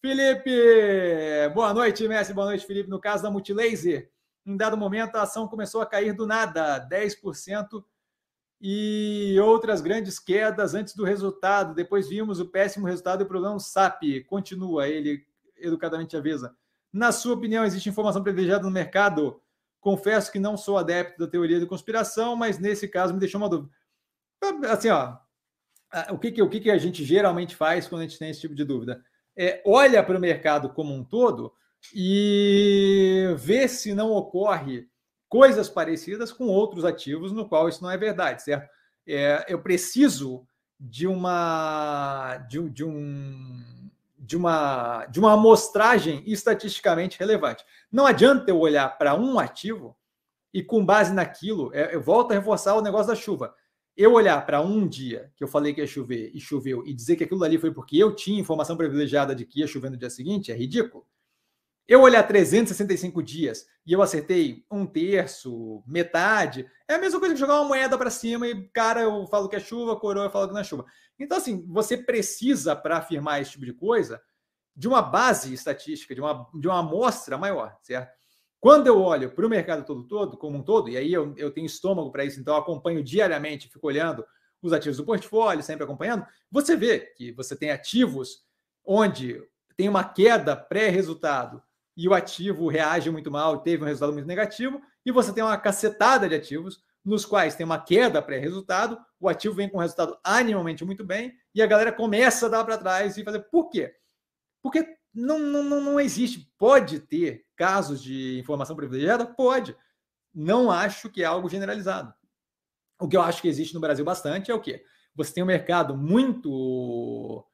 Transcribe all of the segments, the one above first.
Felipe, boa noite, Messi, boa noite, Felipe. No caso da Multilaser, em dado momento a ação começou a cair do nada, 10%, e outras grandes quedas antes do resultado. Depois vimos o péssimo resultado e o problema SAP. Continua, ele educadamente avisa. Na sua opinião, existe informação privilegiada no mercado? Confesso que não sou adepto da teoria da conspiração, mas nesse caso me deixou uma dúvida. Assim, ó, o que, que, o que, que a gente geralmente faz quando a gente tem esse tipo de dúvida? É, olha para o mercado como um todo e vê se não ocorre coisas parecidas com outros ativos no qual isso não é verdade, certo? É, eu preciso de uma de, de um de uma, de uma amostragem estatisticamente relevante. Não adianta eu olhar para um ativo e, com base naquilo, é, eu volto a reforçar o negócio da chuva. Eu olhar para um dia que eu falei que ia chover e choveu e dizer que aquilo ali foi porque eu tinha informação privilegiada de que ia chover no dia seguinte é ridículo. Eu olhar 365 dias e eu acertei um terço, metade, é a mesma coisa que jogar uma moeda para cima e, cara, eu falo que é chuva, coroa, eu falo que não é chuva. Então, assim, você precisa, para afirmar esse tipo de coisa, de uma base estatística, de uma, de uma amostra maior, certo? Quando eu olho para o mercado todo, todo, como um todo, e aí eu, eu tenho estômago para isso, então eu acompanho diariamente, fico olhando os ativos do portfólio, sempre acompanhando, você vê que você tem ativos onde tem uma queda pré-resultado e o ativo reage muito mal, teve um resultado muito negativo, e você tem uma cacetada de ativos nos quais tem uma queda pré-resultado, o ativo vem com um resultado animalmente muito bem, e a galera começa a dar para trás e fazer. Por quê? Porque não, não, não existe. Pode ter casos de informação privilegiada? Pode. Não acho que é algo generalizado. O que eu acho que existe no Brasil bastante é o quê? Você tem um mercado muito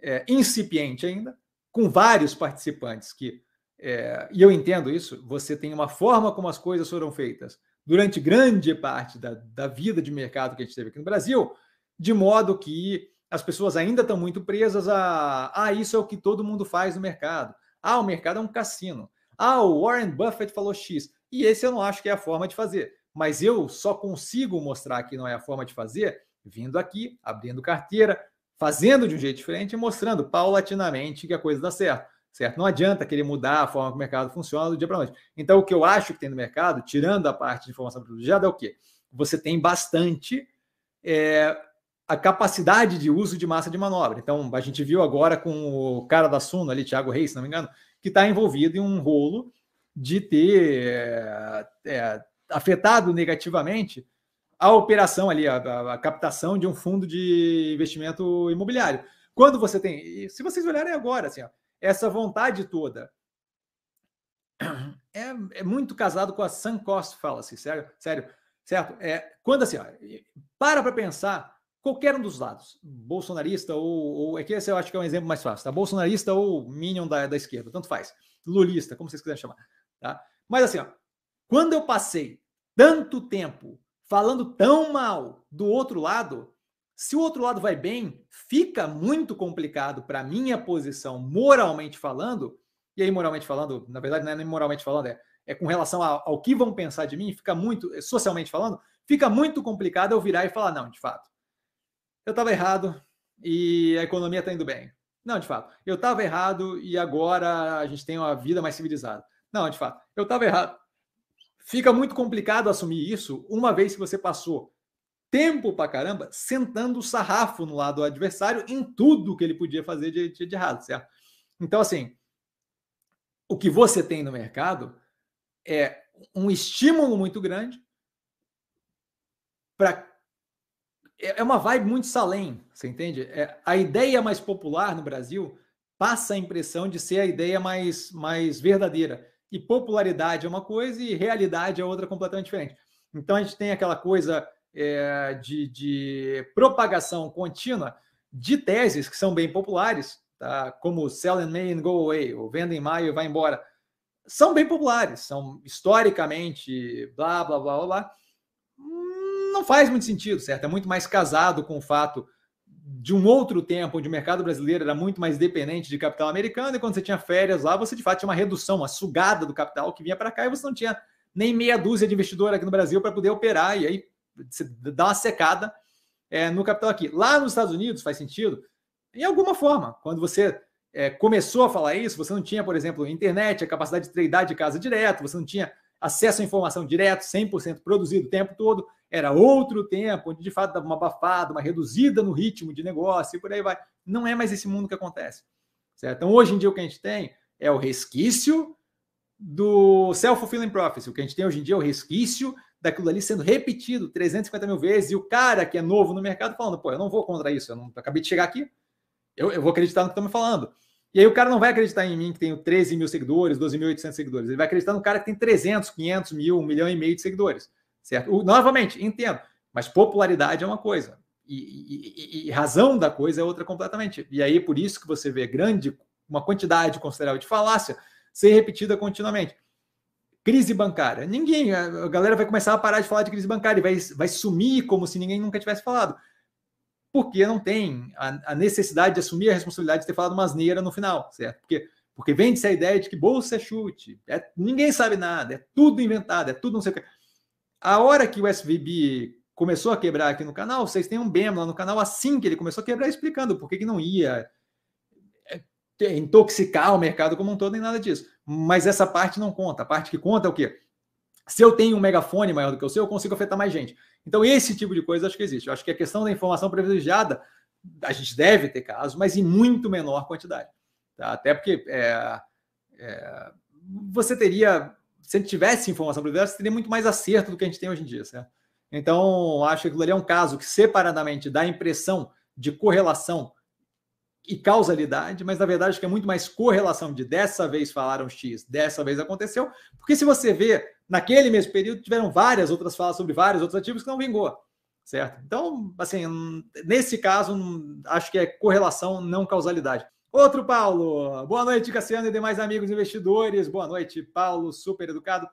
é, incipiente ainda, com vários participantes que é, e eu entendo isso, você tem uma forma como as coisas foram feitas durante grande parte da, da vida de mercado que a gente teve aqui no Brasil, de modo que as pessoas ainda estão muito presas a ah, isso é o que todo mundo faz no mercado. Ah, o mercado é um cassino. Ah, o Warren Buffett falou X. E esse eu não acho que é a forma de fazer. Mas eu só consigo mostrar que não é a forma de fazer vindo aqui, abrindo carteira, fazendo de um jeito diferente e mostrando paulatinamente que a coisa dá certo certo? Não adianta querer mudar a forma que o mercado funciona do dia para noite. Então, o que eu acho que tem no mercado, tirando a parte de informação privilegiada, é o quê? Você tem bastante é, a capacidade de uso de massa de manobra. Então, a gente viu agora com o cara da Suno ali, Thiago Reis, se não me engano, que está envolvido em um rolo de ter é, é, afetado negativamente a operação ali, a, a, captação de um fundo de investimento imobiliário. Quando você tem, se vocês olharem agora, assim, ó, essa vontade toda é, é muito casado com a sunk cost fallacy, sério, sério, certo? É, quando assim, ó, para para pensar, qualquer um dos lados, bolsonarista ou, ou é que esse eu acho que é um exemplo mais fácil, tá? Bolsonarista ou minion da, da esquerda, tanto faz, lulista, como vocês quiserem chamar, tá? Mas assim, ó, quando eu passei tanto tempo falando tão mal do outro lado, se o outro lado vai bem, fica muito complicado para minha posição, moralmente falando. E aí, moralmente falando, na verdade, não é nem moralmente falando, é, é com relação ao, ao que vão pensar de mim, fica muito, socialmente falando, fica muito complicado eu virar e falar: não, de fato, eu estava errado e a economia está indo bem. Não, de fato, eu estava errado e agora a gente tem uma vida mais civilizada. Não, de fato, eu estava errado. Fica muito complicado assumir isso uma vez que você passou tempo pra caramba sentando o sarrafo no lado do adversário em tudo que ele podia fazer de, de, de errado, certo? Então, assim, o que você tem no mercado é um estímulo muito grande para é, é uma vibe muito salém, você entende? É, a ideia mais popular no Brasil passa a impressão de ser a ideia mais, mais verdadeira. E popularidade é uma coisa e realidade é outra completamente diferente. Então a gente tem aquela coisa é, de, de, propagação contínua de teses que são bem populares, tá? como Sell in May and Go Away, ou Venda em Maio e Vai Embora, são bem populares, são historicamente blá, blá, blá, blá, blá. Não faz muito sentido, certo? É muito mais casado com o fato de um outro tempo, onde o mercado brasileiro era muito mais dependente de capital americano, e quando você tinha férias lá, você de fato tinha uma redução, uma sugada do capital que vinha para cá, e você não tinha nem meia dúzia de investidor aqui no Brasil para poder operar, e aí você dá uma secada é, no capital aqui. Lá nos Estados Unidos faz sentido, em alguma forma, quando você é, começou a falar isso, você não tinha, por exemplo, internet, a capacidade de treinar de casa direto, você não tinha acesso à informação direto, 100% produzido o tempo todo, era outro tempo, onde de fato dava uma abafada, uma reduzida no ritmo de negócio e por aí vai. Não é mais esse mundo que acontece. Certo? Então, hoje em dia, o que a gente tem é o resquício do self-fulfilling prophecy. O que a gente tem hoje em dia é o resquício daquilo ali sendo repetido 350 mil vezes e o cara que é novo no mercado falando, pô, eu não vou contra isso, eu não acabei de chegar aqui, eu, eu vou acreditar no que estão me falando. E aí o cara não vai acreditar em mim que tenho 13 mil seguidores, 12.800 seguidores. Ele vai acreditar no cara que tem 300, 500 mil, 1 milhão e meio de seguidores. Certo? O, novamente, entendo. Mas popularidade é uma coisa. E, e, e, razão da coisa é outra completamente. E aí, por isso que você vê grande, uma quantidade considerável de falácia ser repetida continuamente. Crise bancária. Ninguém, a galera vai começar a parar de falar de crise bancária e vai, vai sumir como se ninguém nunca tivesse falado porque não tem a, a, necessidade de assumir a responsabilidade de ter falado uma asneira no final, certo? Porque, porque vende-se a ideia de que bolsa é chute, é, ninguém sabe nada, é tudo inventado, é tudo não sei o que. A hora que o SVB começou a quebrar aqui no canal, vocês têm um BEM lá no canal assim que ele começou a quebrar, explicando por que, que não ia é, intoxicar o mercado como um todo, nem nada disso. Mas essa parte não conta. A parte que conta é o quê? Se eu tenho um megafone maior do que o seu, eu consigo afetar mais gente. Então, esse tipo de coisa acho que existe. Eu acho que a questão da informação privilegiada, a gente deve ter casos, mas em muito menor quantidade. Tá? Até porque é, é, você teria, se tivesse informação privilegiada, você teria muito mais acerto do que a gente tem hoje em dia, certo? Então, acho que aquilo ali é um caso que separadamente dá a impressão de correlação e causalidade, mas na verdade que é muito mais correlação de dessa vez falaram X, dessa vez aconteceu, porque se você vê, naquele mesmo período tiveram várias outras falas sobre vários outros ativos que não vingou, certo? Então, assim, nesse caso, acho que é correlação, não causalidade. Outro Paulo, boa noite, Cassiano e demais amigos investidores, boa noite, Paulo, super educado.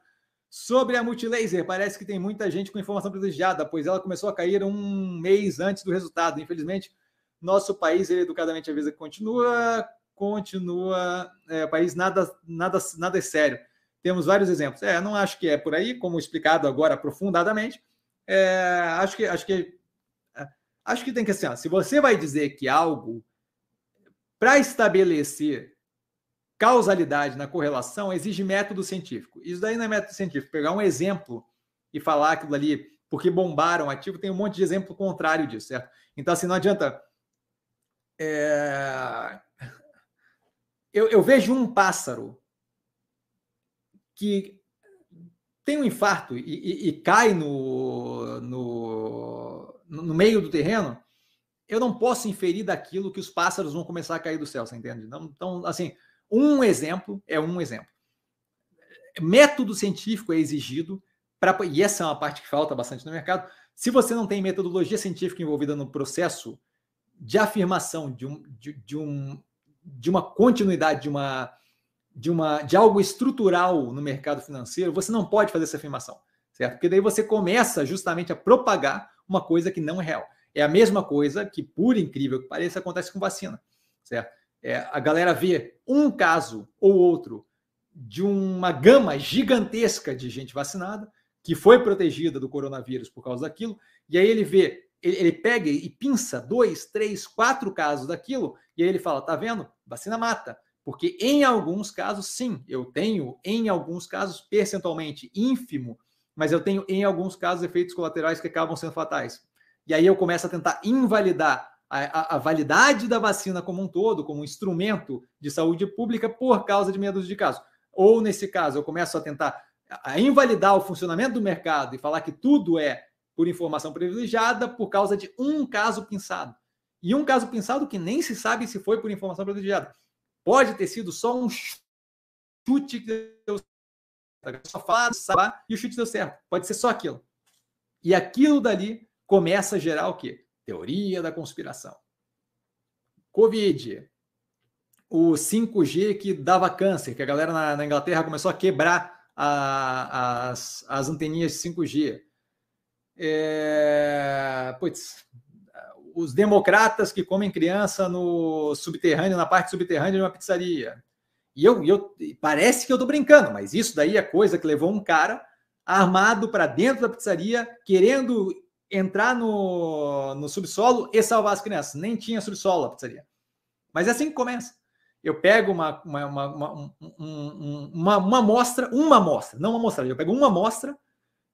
Sobre a Multilaser, parece que tem muita gente com informação privilegiada, pois ela começou a cair um mês antes do resultado. Infelizmente, nosso país, ele educadamente avisa que continua, continua, é, país nada, nada, nada é sério. Temos vários exemplos. É, não acho que é por aí, como explicado agora aprofundadamente. É, acho que acho que é, acho que tem que ser. Assim, se você vai dizer que algo para estabelecer causalidade na correlação exige método científico. Isso daí não é método científico. Pegar um exemplo e falar aquilo ali porque bombaram ativo, tem um monte de exemplo contrário disso, certo? Então, assim, não adianta é... Eu, eu, vejo um pássaro que tem um infarto e, e, e cai no, no, no, meio do terreno, eu não posso inferir daquilo que os pássaros vão começar a cair do céu, você entende? Então, assim, um exemplo é um exemplo. Método científico é exigido, pra, e essa é uma parte que falta bastante no mercado. Se você não tem metodologia científica envolvida no processo, de afirmação de, um, de, de, um, de uma continuidade, de, uma, de, uma, de algo estrutural no mercado financeiro, você não pode fazer essa afirmação, certo? Porque daí você começa justamente a propagar uma coisa que não é real. É a mesma coisa que, por incrível que pareça, acontece com vacina, certo? É, a galera vê um caso ou outro de uma gama gigantesca de gente vacinada que foi protegida do coronavírus por causa daquilo, e aí ele vê ele, ele pega e pinça dois, três, quatro casos daquilo, e aí ele fala: tá vendo? Vacina mata. Porque em alguns casos, sim, eu tenho, em alguns casos, percentualmente ínfimo, mas eu tenho, em alguns casos, efeitos colaterais que acabam sendo fatais. E aí eu começo a tentar invalidar a, a, a, validade da vacina como um todo, como um instrumento de saúde pública, por causa de meia dúzia de casos. Ou, nesse caso, eu começo a tentar a invalidar o funcionamento do mercado e falar que tudo é por informação privilegiada por causa de um caso pensado. E um caso pensado que nem se sabe se foi por informação privilegiada. Pode ter sido só um chute que deu certo. Só falar, sabe, e o chute deu certo. Pode ser só aquilo. E aquilo dali começa a gerar o quê? Teoria da conspiração. Covid. O 5G que dava câncer, que a galera na, na Inglaterra começou a quebrar a, as, as anteninhas de 5G é, putz, os democratas que comem criança no subterrâneo, na parte subterrânea de uma pizzaria. E eu, eu parece que eu estou brincando, mas isso daí é coisa que levou um cara armado para dentro da pizzaria, querendo entrar no, no subsolo e salvar as crianças. Nem tinha subsolo a pizzaria. Mas é assim que começa. eu pego uma, uma, uma, uma, uma, uma amostra, uma amostra, não uma amostra, eu pego uma amostra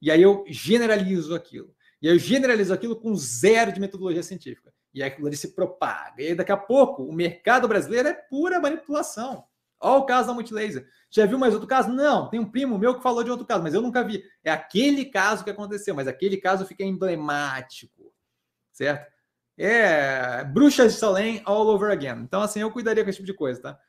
e aí eu generalizo aquilo. E aí eu generalizo aquilo com zero de metodologia científica. E aí aquilo ali se propaga. E aí daqui a pouco o mercado brasileiro é pura manipulação. Olha o caso da Multilaser. Já viu mais outro caso? Não, tem um primo meu que falou de outro caso, mas eu nunca vi. É aquele caso que aconteceu, mas aquele caso fica emblemático, certo? É bruxas de Salem all over again. Então, assim, eu cuidaria com esse tipo de coisa, tá?